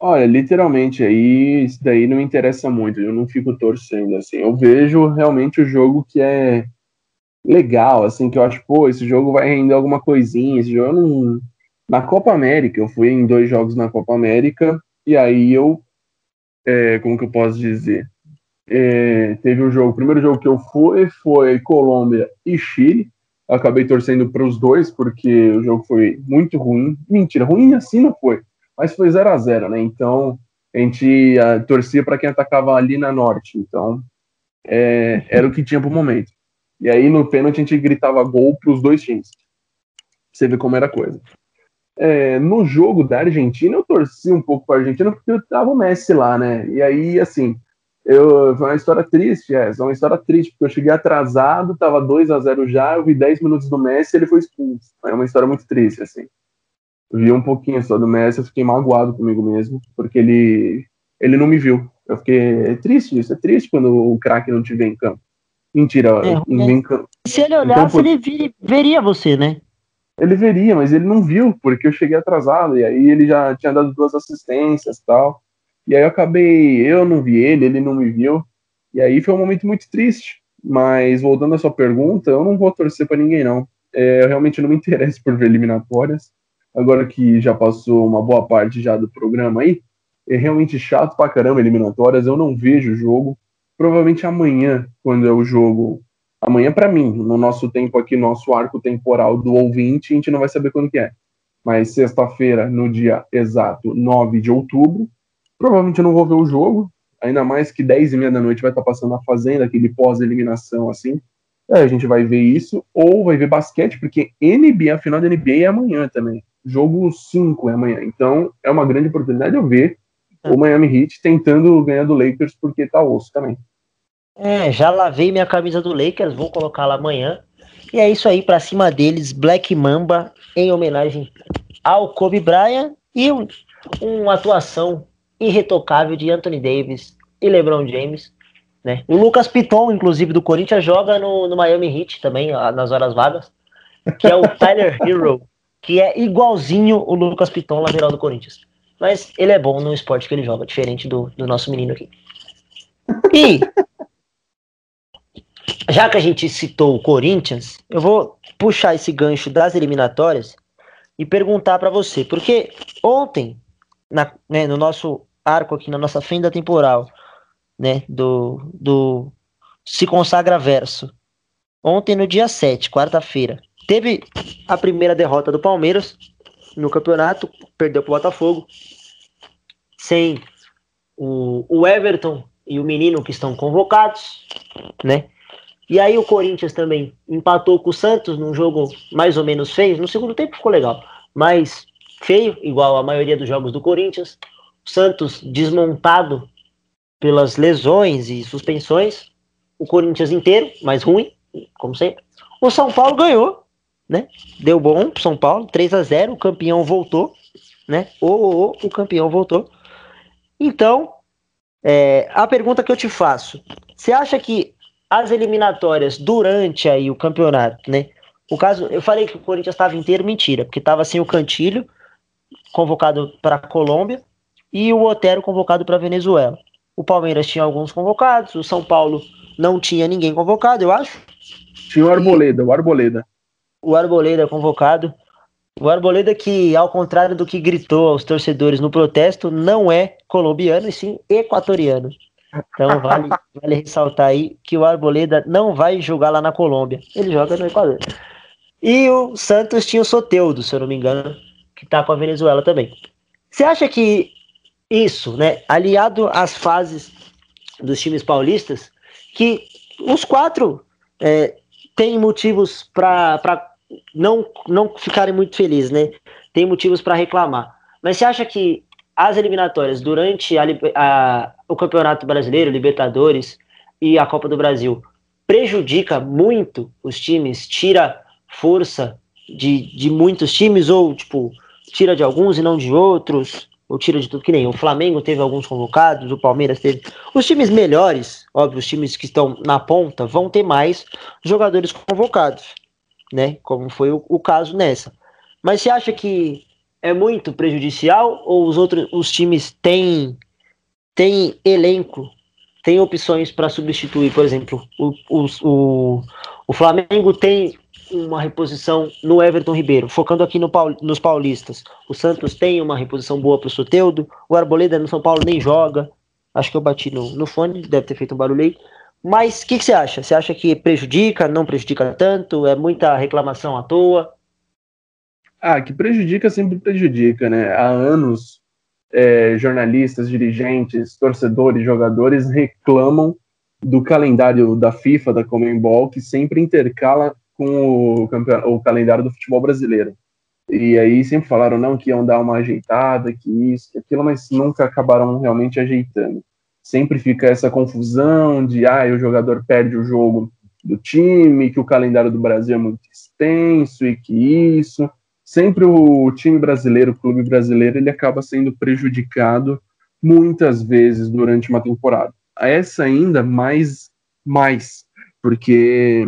Olha, literalmente aí, isso daí não me interessa muito, eu não fico torcendo assim. Eu vejo realmente o jogo que é legal, assim, que eu acho, pô, esse jogo vai render alguma coisinha, esse jogo não, Na Copa América, eu fui em dois jogos na Copa América, e aí eu, é, como que eu posso dizer? É, teve o um jogo, o primeiro jogo que eu fui foi Colômbia e Chile. Acabei torcendo para os dois, porque o jogo foi muito ruim. Mentira, ruim assim não foi, mas foi 0 a 0 né? Então a gente a, torcia para quem atacava ali na norte. Então é, era o que tinha para o momento. E aí no pênalti a gente gritava gol para os dois times. Você vê como era a coisa. É, no jogo da Argentina, eu torci um pouco para a Argentina porque eu tava o Messi lá, né? E aí, assim, eu, foi uma história triste, é, uma história triste, porque eu cheguei atrasado, tava 2 a 0 já, eu vi 10 minutos do Messi e ele foi expulso. É uma história muito triste, assim. Eu vi um pouquinho só do Messi, eu fiquei magoado comigo mesmo, porque ele, ele não me viu. Eu fiquei. É triste isso, é triste quando o craque não te vê em campo. Mentira, é, não vem em campo. Se ele olhasse, ele veria você, né? Ele veria, mas ele não viu, porque eu cheguei atrasado, e aí ele já tinha dado duas assistências tal. E aí eu acabei, eu não vi ele, ele não me viu. E aí foi um momento muito triste. Mas voltando à sua pergunta, eu não vou torcer para ninguém, não. É, eu realmente não me interesso por ver eliminatórias. Agora que já passou uma boa parte já do programa aí, é realmente chato pra caramba eliminatórias. Eu não vejo o jogo. Provavelmente amanhã, quando é o jogo Amanhã, para mim, no nosso tempo aqui, nosso arco temporal do ouvinte, a gente não vai saber quando que é. Mas sexta-feira, no dia exato 9 de outubro, provavelmente eu não vou ver o jogo, ainda mais que 10 e meia da noite vai estar passando a Fazenda, aquele pós-eliminação assim. É, a gente vai ver isso, ou vai ver basquete, porque NBA, a final da NBA é amanhã também. Jogo 5 é amanhã. Então é uma grande oportunidade de eu ver o Miami Heat tentando ganhar do Lakers, porque tá osso também. É, já lavei minha camisa do Lakers, vou colocá-la amanhã. E é isso aí, para cima deles, Black Mamba, em homenagem ao Kobe Bryant e um, uma atuação irretocável de Anthony Davis e LeBron James. Né? O Lucas Piton, inclusive, do Corinthians, joga no, no Miami Heat também, nas horas vagas, que é o Tyler Hero, que é igualzinho o Lucas Piton, lateral do Corinthians. Mas ele é bom no esporte que ele joga, diferente do, do nosso menino aqui. E já que a gente citou o Corinthians, eu vou puxar esse gancho das eliminatórias e perguntar para você, porque ontem, na, né, no nosso arco aqui, na nossa fenda temporal, né, do, do Se Consagra Verso, ontem no dia 7, quarta-feira, teve a primeira derrota do Palmeiras no campeonato, perdeu pro Botafogo, sem o, o Everton e o menino que estão convocados, né? E aí o Corinthians também empatou com o Santos num jogo mais ou menos feio. No segundo tempo ficou legal, mas feio, igual a maioria dos jogos do Corinthians. O Santos desmontado pelas lesões e suspensões. O Corinthians inteiro, mais ruim, como sempre. O São Paulo ganhou, né? Deu bom pro São Paulo, 3 a 0 o campeão voltou, né? O, o, o, o campeão voltou. Então, é, a pergunta que eu te faço: você acha que as eliminatórias durante aí o campeonato, né? O caso, eu falei que o Corinthians estava inteiro, mentira, porque estava sem o Cantilho, convocado para a Colômbia, e o Otero convocado para a Venezuela. O Palmeiras tinha alguns convocados, o São Paulo não tinha ninguém convocado, eu acho. Tinha o Arboleda, e o Arboleda. O Arboleda convocado. O Arboleda que, ao contrário do que gritou aos torcedores no protesto, não é colombiano e sim equatoriano. Então vale, vale ressaltar aí que o Arboleda não vai jogar lá na Colômbia. Ele joga no Equador. E o Santos tinha o Soteudo, se eu não me engano, que tá com a Venezuela também. Você acha que isso, né, aliado às fases dos times paulistas, que os quatro é, têm motivos para não, não ficarem muito felizes, né? Tem motivos para reclamar. Mas você acha que as eliminatórias durante a, a, o Campeonato Brasileiro, Libertadores e a Copa do Brasil prejudica muito os times, tira força de, de muitos times, ou tipo, tira de alguns e não de outros, ou tira de tudo que nem. O Flamengo teve alguns convocados, o Palmeiras teve. Os times melhores, óbvio, os times que estão na ponta, vão ter mais jogadores convocados, né? Como foi o, o caso nessa. Mas você acha que é muito prejudicial ou os outros os times têm têm elenco, têm opções para substituir, por exemplo, o, o, o, o Flamengo tem uma reposição no Everton Ribeiro? Focando aqui no Paul, nos paulistas. O Santos tem uma reposição boa para o Soteudo. O Arboleda no São Paulo nem joga. Acho que eu bati no, no fone, deve ter feito um barulho aí. Mas o que, que, você acha? Você acha que prejudica, não prejudica tanto? É muita reclamação à toa? Ah, que prejudica sempre prejudica, né? Há anos, é, jornalistas, dirigentes, torcedores, jogadores reclamam do calendário da FIFA, da Comembol, que sempre intercala com o, o calendário do futebol brasileiro. E aí sempre falaram não que iam dar uma ajeitada, que isso, que aquilo, mas nunca acabaram realmente ajeitando. Sempre fica essa confusão de ah, o jogador perde o jogo do time, que o calendário do Brasil é muito extenso e que isso sempre o time brasileiro, o clube brasileiro, ele acaba sendo prejudicado muitas vezes durante uma temporada. Essa ainda mais, mais, porque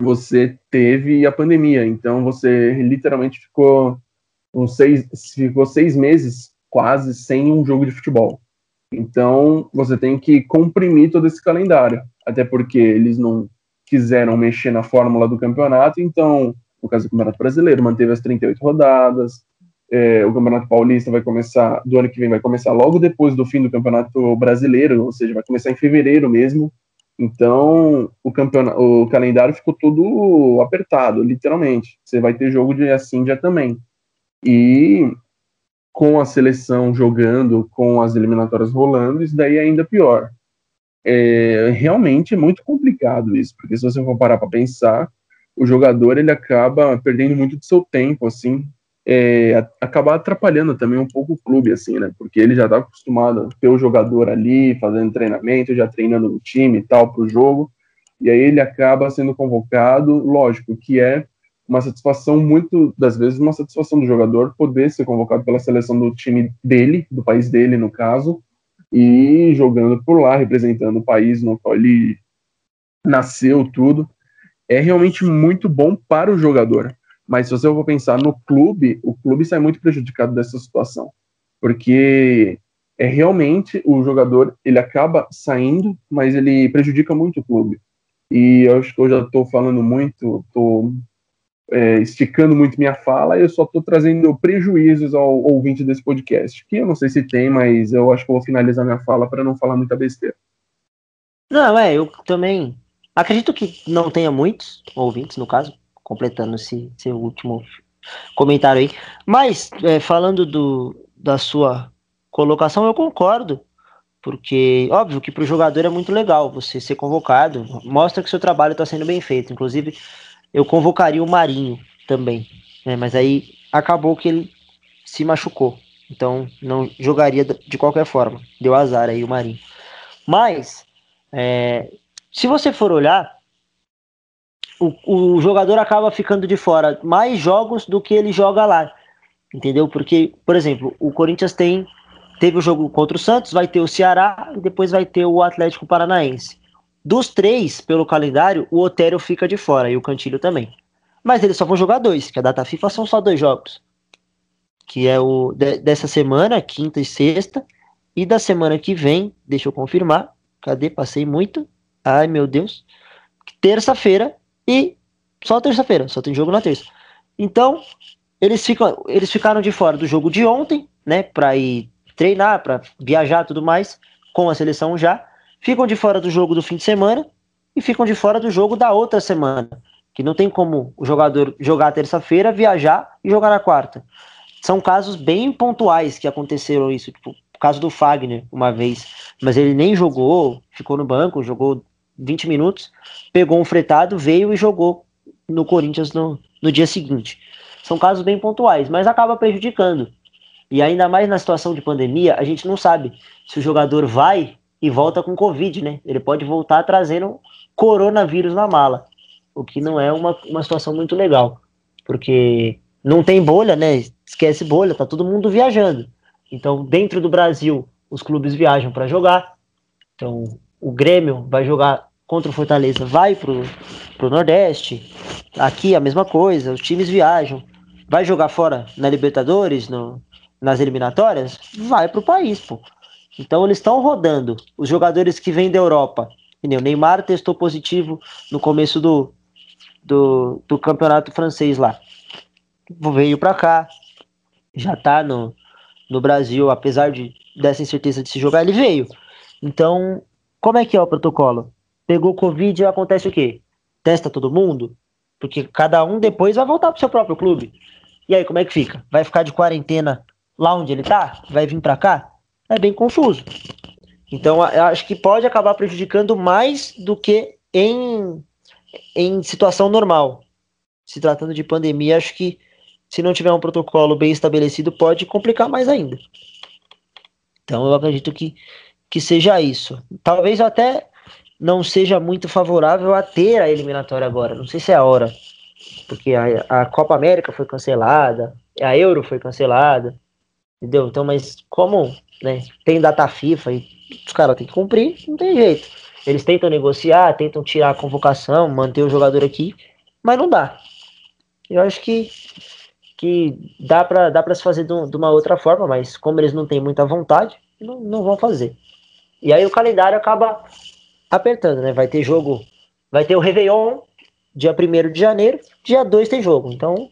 você teve a pandemia, então você literalmente ficou uns seis, ficou seis meses quase sem um jogo de futebol. Então você tem que comprimir todo esse calendário, até porque eles não quiseram mexer na fórmula do campeonato, então no caso do Campeonato Brasileiro, manteve as 38 rodadas. É, o Campeonato Paulista vai começar, do ano que vem, vai começar logo depois do fim do Campeonato Brasileiro, ou seja, vai começar em fevereiro mesmo. Então, o, campeonato, o calendário ficou tudo apertado, literalmente. Você vai ter jogo de assim já também. E com a seleção jogando, com as eliminatórias rolando, isso daí é ainda pior. É realmente é muito complicado isso, porque se você for parar para pensar, o jogador ele acaba perdendo muito do seu tempo, assim, é, acabar atrapalhando também um pouco o clube, assim, né? Porque ele já está acostumado a ter o jogador ali fazendo treinamento, já treinando no time e tal para o jogo, e aí ele acaba sendo convocado, lógico que é uma satisfação muito das vezes uma satisfação do jogador poder ser convocado pela seleção do time dele, do país dele no caso, e jogando por lá, representando o país no qual ele nasceu, tudo é realmente muito bom para o jogador. Mas se você for pensar no clube, o clube sai muito prejudicado dessa situação. Porque é realmente o jogador, ele acaba saindo, mas ele prejudica muito o clube. E eu acho que eu já estou falando muito, estou é, esticando muito minha fala, eu só estou trazendo prejuízos ao ouvinte desse podcast, que eu não sei se tem, mas eu acho que eu vou finalizar minha fala para não falar muita besteira. Não, é, eu também Acredito que não tenha muitos ouvintes, no caso, completando esse seu último comentário aí. Mas, é, falando do, da sua colocação, eu concordo. Porque, óbvio que para o jogador é muito legal você ser convocado, mostra que seu trabalho está sendo bem feito. Inclusive, eu convocaria o Marinho também, né? mas aí acabou que ele se machucou. Então, não jogaria de qualquer forma. Deu azar aí o Marinho. Mas, é, se você for olhar, o, o jogador acaba ficando de fora mais jogos do que ele joga lá. Entendeu? Porque, por exemplo, o Corinthians tem teve o jogo contra o Santos, vai ter o Ceará e depois vai ter o Atlético Paranaense. Dos três, pelo calendário, o Otério fica de fora e o Cantilho também. Mas eles só vão jogar dois, que a data FIFA são só dois jogos. Que é o de, dessa semana, quinta e sexta. E da semana que vem, deixa eu confirmar. Cadê? Passei muito. Ai, meu Deus. Terça-feira e só terça-feira, só tem jogo na terça. Então, eles ficam, eles ficaram de fora do jogo de ontem, né, para ir treinar, para viajar tudo mais com a seleção já. Ficam de fora do jogo do fim de semana e ficam de fora do jogo da outra semana, que não tem como o jogador jogar terça-feira, viajar e jogar na quarta. São casos bem pontuais que aconteceram isso, tipo, o caso do Fagner uma vez, mas ele nem jogou, ficou no banco, jogou 20 minutos, pegou um fretado, veio e jogou no Corinthians no, no dia seguinte. São casos bem pontuais, mas acaba prejudicando. E ainda mais na situação de pandemia, a gente não sabe se o jogador vai e volta com Covid, né? Ele pode voltar trazendo coronavírus na mala, o que não é uma, uma situação muito legal, porque não tem bolha, né? Esquece bolha, tá todo mundo viajando. Então, dentro do Brasil, os clubes viajam para jogar. Então, o Grêmio vai jogar contra o Fortaleza, vai pro, pro Nordeste. Aqui a mesma coisa, os times viajam. Vai jogar fora na Libertadores, no, nas eliminatórias? Vai pro país, pô. Então eles estão rodando. Os jogadores que vêm da Europa. O Neymar testou positivo no começo do, do, do campeonato francês lá. Veio para cá, já tá no, no Brasil, apesar de dessa incerteza de se jogar, ele veio. Então, como é que é o protocolo? Pegou Covid, acontece o quê? Testa todo mundo? Porque cada um depois vai voltar pro seu próprio clube. E aí, como é que fica? Vai ficar de quarentena lá onde ele tá? Vai vir para cá? É bem confuso. Então, acho que pode acabar prejudicando mais do que em, em situação normal. Se tratando de pandemia, acho que se não tiver um protocolo bem estabelecido, pode complicar mais ainda. Então, eu acredito que, que seja isso. Talvez até não seja muito favorável a ter a eliminatória agora. Não sei se é a hora. Porque a, a Copa América foi cancelada, a Euro foi cancelada. Entendeu? Então, mas como né, tem data FIFA e os caras têm que cumprir, não tem jeito. Eles tentam negociar, tentam tirar a convocação, manter o jogador aqui, mas não dá. Eu acho que, que dá para dá se fazer de, de, uma outra forma, mas como eles não têm muita vontade, não, não vão fazer. E aí o calendário acaba apertando, né? Vai ter jogo, vai ter o Réveillon, dia 1 de janeiro, dia 2 tem jogo. Então,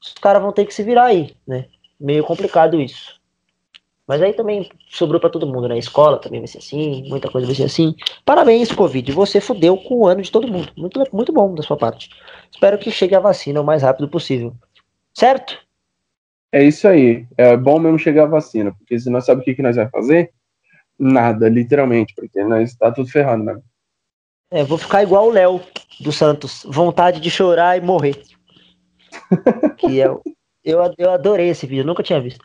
os caras vão ter que se virar aí, né? Meio complicado isso. Mas aí também sobrou para todo mundo, né? Escola também vai ser assim, muita coisa vai ser assim. Parabéns, Covid. Você fudeu com o ano de todo mundo. Muito, muito bom da sua parte. Espero que chegue a vacina o mais rápido possível. Certo? É isso aí. É bom mesmo chegar a vacina, porque se sabe o que, que nós vamos fazer, nada, literalmente, porque nós está tudo ferrado mesmo. É, vou ficar igual o Léo do Santos. Vontade de chorar e morrer. que é, eu, eu adorei esse vídeo, nunca tinha visto.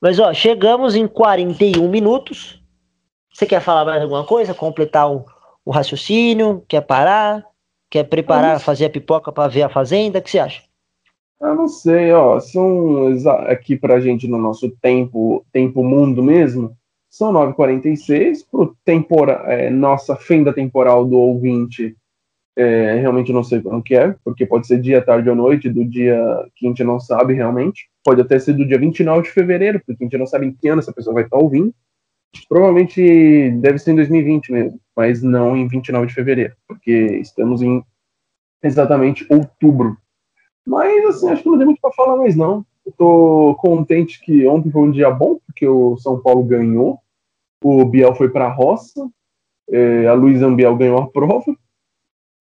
Mas ó, chegamos em 41 minutos. Você quer falar mais alguma coisa? Completar o, o raciocínio? Quer parar? Quer preparar, fazer a pipoca para ver a fazenda? O que você acha? Eu não sei, ó. São aqui pra gente no nosso tempo, tempo mundo mesmo. São 9h46. Pro tempora, é, nossa fenda temporal do ouvinte, é, realmente não sei como que é, porque pode ser dia, tarde ou noite, do dia que a gente não sabe realmente. Pode até ser do dia 29 de fevereiro, porque a gente não sabe em que ano essa pessoa vai estar ouvindo. Provavelmente deve ser em 2020 mesmo, mas não em 29 de fevereiro, porque estamos em exatamente outubro. Mas, assim, acho que não tem muito para falar mais, não. Eu tô contente que ontem foi um dia bom, porque o São Paulo ganhou, o Biel foi para a roça, é, a Luiz Ambiel ganhou a prova,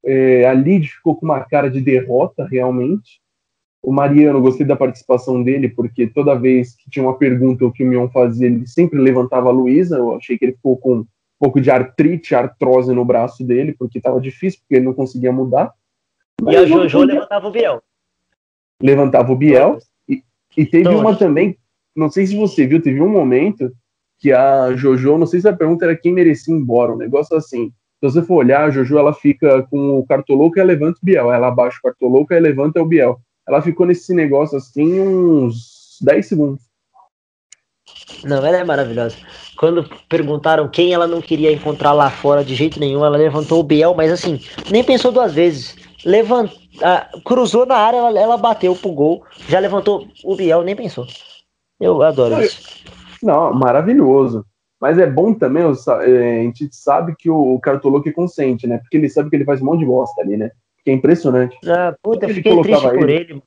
é, a Lid ficou com uma cara de derrota, realmente. O Mariano, gostei da participação dele, porque toda vez que tinha uma pergunta que o Mion fazia, ele sempre levantava a Luísa. Eu achei que ele ficou com um pouco de artrite, artrose no braço dele, porque estava difícil, porque ele não conseguia mudar. Mas e a Jojo levantava o Biel. Levantava o Biel. E, teve uma também, não sei se você viu, teve um momento que a Jojo, não sei se a pergunta era quem merecia ir embora, um negócio assim. Se você for olhar, a Jojo ela fica com o Cartoloco e levanta o Biel. Ela abaixa o Cartoloco e levanta o Biel. Ela ficou nesse negócio assim uns 10 segundos. Não, ela é maravilhosa. Quando perguntaram quem ela não queria encontrar lá fora de jeito nenhum, ela levantou o Biel, mas assim, nem pensou duas vezes. Levant... Ah, cruzou na área, ela, ela bateu pro gol, já levantou o Biel, nem pensou. Eu adoro não, isso. Não, maravilhoso. Mas é bom também, é, a gente sabe que o Cartoloco é consciente, né? Porque ele sabe que ele faz um monte de bosta ali, né? Que é impressionante. Ah, puta, eu fiquei triste por ele. ele.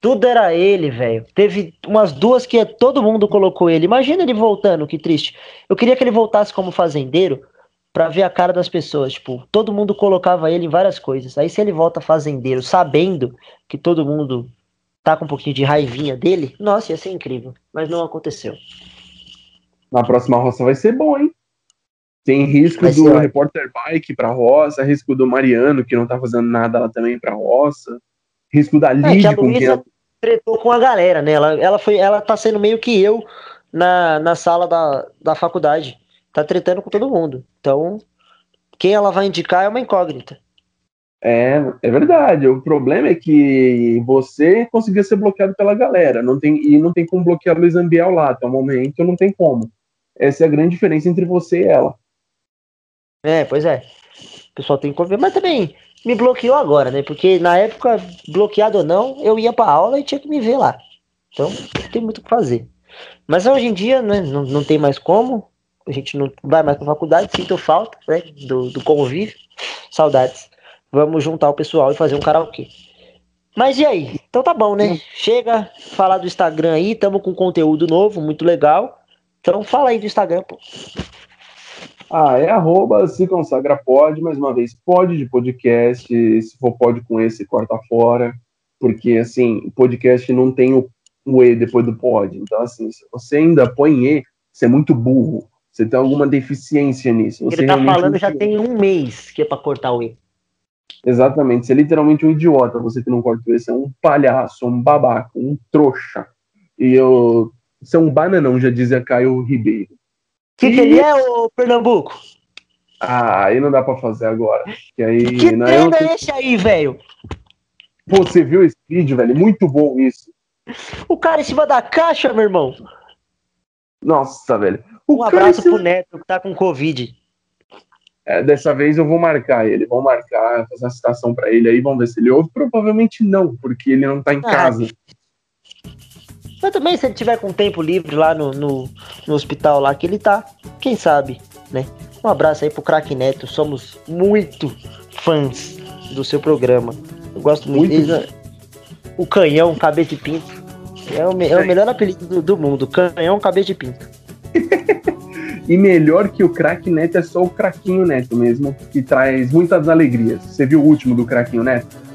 Tudo era ele, velho. Teve umas duas que todo mundo colocou ele. Imagina ele voltando, que triste. Eu queria que ele voltasse como fazendeiro para ver a cara das pessoas. Tipo, todo mundo colocava ele em várias coisas. Aí se ele volta fazendeiro, sabendo que todo mundo tá com um pouquinho de raivinha dele, nossa, ia ser incrível. Mas não aconteceu na próxima roça vai ser bom, hein? Tem risco vai do ser, repórter bike pra roça, risco do Mariano, que não tá fazendo nada lá também pra roça, risco da Lid é, com quem ela... tretou com a galera, né? Ela, ela, foi, ela tá sendo meio que eu na, na sala da, da faculdade. Tá tretando com todo mundo. Então, quem ela vai indicar é uma incógnita. É, é verdade. O problema é que você conseguia ser bloqueado pela galera. Não tem, e não tem como bloquear Luiz Ambiel lá. Até o momento não tem como. Essa é a grande diferença entre você e ela. É, pois é. O pessoal tem que conviver, mas também me bloqueou agora, né? Porque na época, bloqueado ou não, eu ia pra aula e tinha que me ver lá. Então, não tem muito o que fazer. Mas hoje em dia, né, não, não tem mais como. A gente não vai mais pra faculdade, sinto falta, né? Do, do convívio. Saudades. Vamos juntar o pessoal e fazer um karaokê. Mas e aí? Então tá bom, né? Chega, falar do Instagram aí, tamo com conteúdo novo, muito legal. Então fala aí do Instagram, pô. Ah, é arroba se consagra pode, mais uma vez, pode de podcast, se for pode com esse, corta fora, porque assim, podcast não tem o, o E depois do pode, então assim, se você ainda põe E, você é muito burro, você tem alguma deficiência nisso. Você Ele tá falando já tem um mês que é pra cortar o E. Exatamente, você é literalmente um idiota, você que não corta o E, você é um palhaço, um babaca, um trouxa, e eu... Você é um bananão, já dizia Caio Ribeiro que, que ele é, o Pernambuco? Ah, aí não dá pra fazer agora. Que, aí, que não, treino é esse aí, velho? Pô, você viu esse vídeo, velho? Muito bom isso. O cara em cima da caixa, meu irmão. Nossa, velho. O um abraço pro Neto que tá com Covid. É, dessa vez eu vou marcar ele. Vou marcar, fazer uma citação pra ele aí. Vamos ver se ele ouve. Provavelmente não, porque ele não tá em ah, casa. Mas também, se ele tiver com tempo livre lá no, no, no hospital lá que ele tá, quem sabe, né? Um abraço aí pro Crack Neto, somos muito fãs do seu programa. Eu gosto muito, muito. dele. O canhão, cabeça de pinto. É o, é o melhor apelido do, do mundo. Canhão, cabeça de pinto. e melhor que o Crack Neto é só o Craquinho Neto mesmo, que traz muitas alegrias. Você viu o último do Craquinho Neto?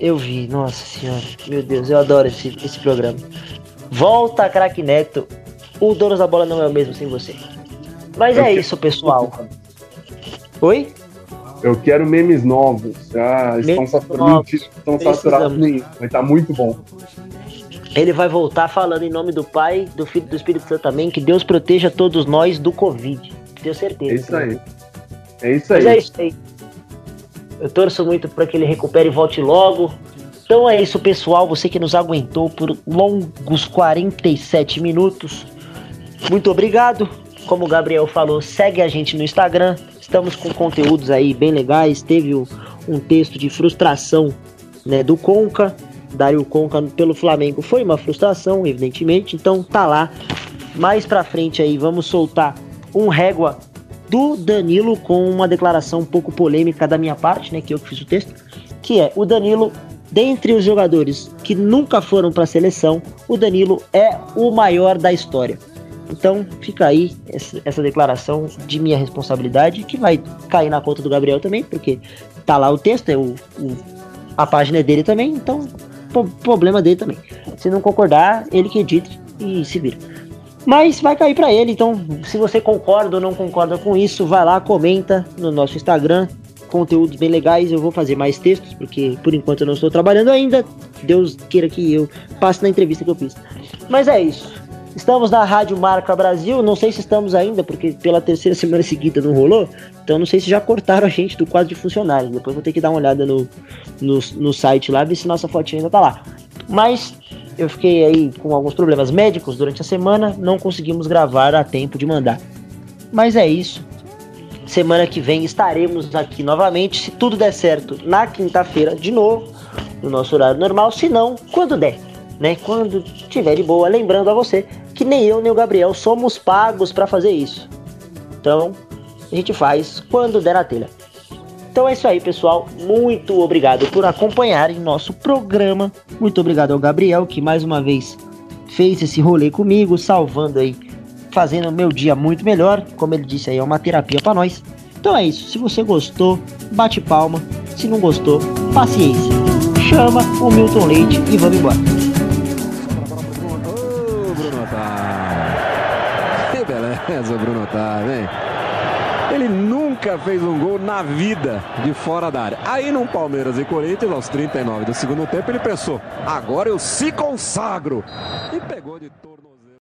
Eu vi, nossa senhora. Meu Deus, eu adoro esse, esse programa. Volta, craque Neto. O dono da bola não é o mesmo sem você. Mas eu é isso, pessoal. Oi? Eu quero memes novos. Memes estão saturados, estão saturados Mas tá muito bom. Ele vai voltar falando em nome do Pai, do Filho e do Espírito Santo também. Que Deus proteja todos nós do Covid. Tenho certeza. É isso aí. É isso aí. Mas é isso aí. Eu torço muito para que ele recupere e volte logo. Então é isso, pessoal. Você que nos aguentou por longos 47 minutos. Muito obrigado. Como o Gabriel falou, segue a gente no Instagram. Estamos com conteúdos aí bem legais. Teve um texto de frustração né, do Conca. Dario Conca pelo Flamengo foi uma frustração, evidentemente. Então tá lá. Mais pra frente aí, vamos soltar um régua do Danilo com uma declaração um pouco polêmica da minha parte, né? Que eu que fiz o texto. Que é o Danilo Dentre os jogadores que nunca foram para a seleção, o Danilo é o maior da história. Então fica aí essa, declaração de minha responsabilidade, que vai cair na conta do Gabriel também, porque tá lá o texto, é o, o a página é dele também, então problema dele também. Se não concordar, ele que edite e se vira. Mas vai cair para ele, então se você concorda ou não concorda com isso, vai lá, comenta no nosso Instagram, conteúdos bem legais. Eu vou fazer mais textos, porque por enquanto eu não estou trabalhando ainda. Deus queira que eu passe na entrevista que eu fiz. Mas é isso. Estamos na Rádio Marca Brasil. Não sei se estamos ainda, porque pela terceira semana seguida não rolou. Então não sei se já cortaram a gente do quadro de funcionários. Depois vou ter que dar uma olhada no, no, no site lá, ver se nossa fotinha ainda tá lá. Mas eu fiquei aí com alguns problemas médicos durante a semana. Não conseguimos gravar a tempo de mandar. Mas é isso. Semana que vem estaremos aqui novamente, se tudo der certo, na quinta-feira de novo, no nosso horário normal, se não, quando der, né? Quando tiver de boa, lembrando a você que nem eu nem o Gabriel somos pagos para fazer isso. Então, a gente faz quando der na telha. Então é isso aí, pessoal. Muito obrigado por acompanharem nosso programa. Muito obrigado ao Gabriel que mais uma vez fez esse rolê comigo, salvando aí fazendo o meu dia muito melhor. Como ele disse aí, é uma terapia para nós. Então é isso. Se você gostou, bate palma. Se não gostou, paciência. Chama o Milton Leite e vamos embora. Bruno Otávio. Que beleza, Bruno Otávio, hein? Nunca fez um gol na vida de fora da área. Aí no Palmeiras e Corinthians, aos 39 do segundo tempo, ele pensou: agora eu se consagro. E pegou de todo.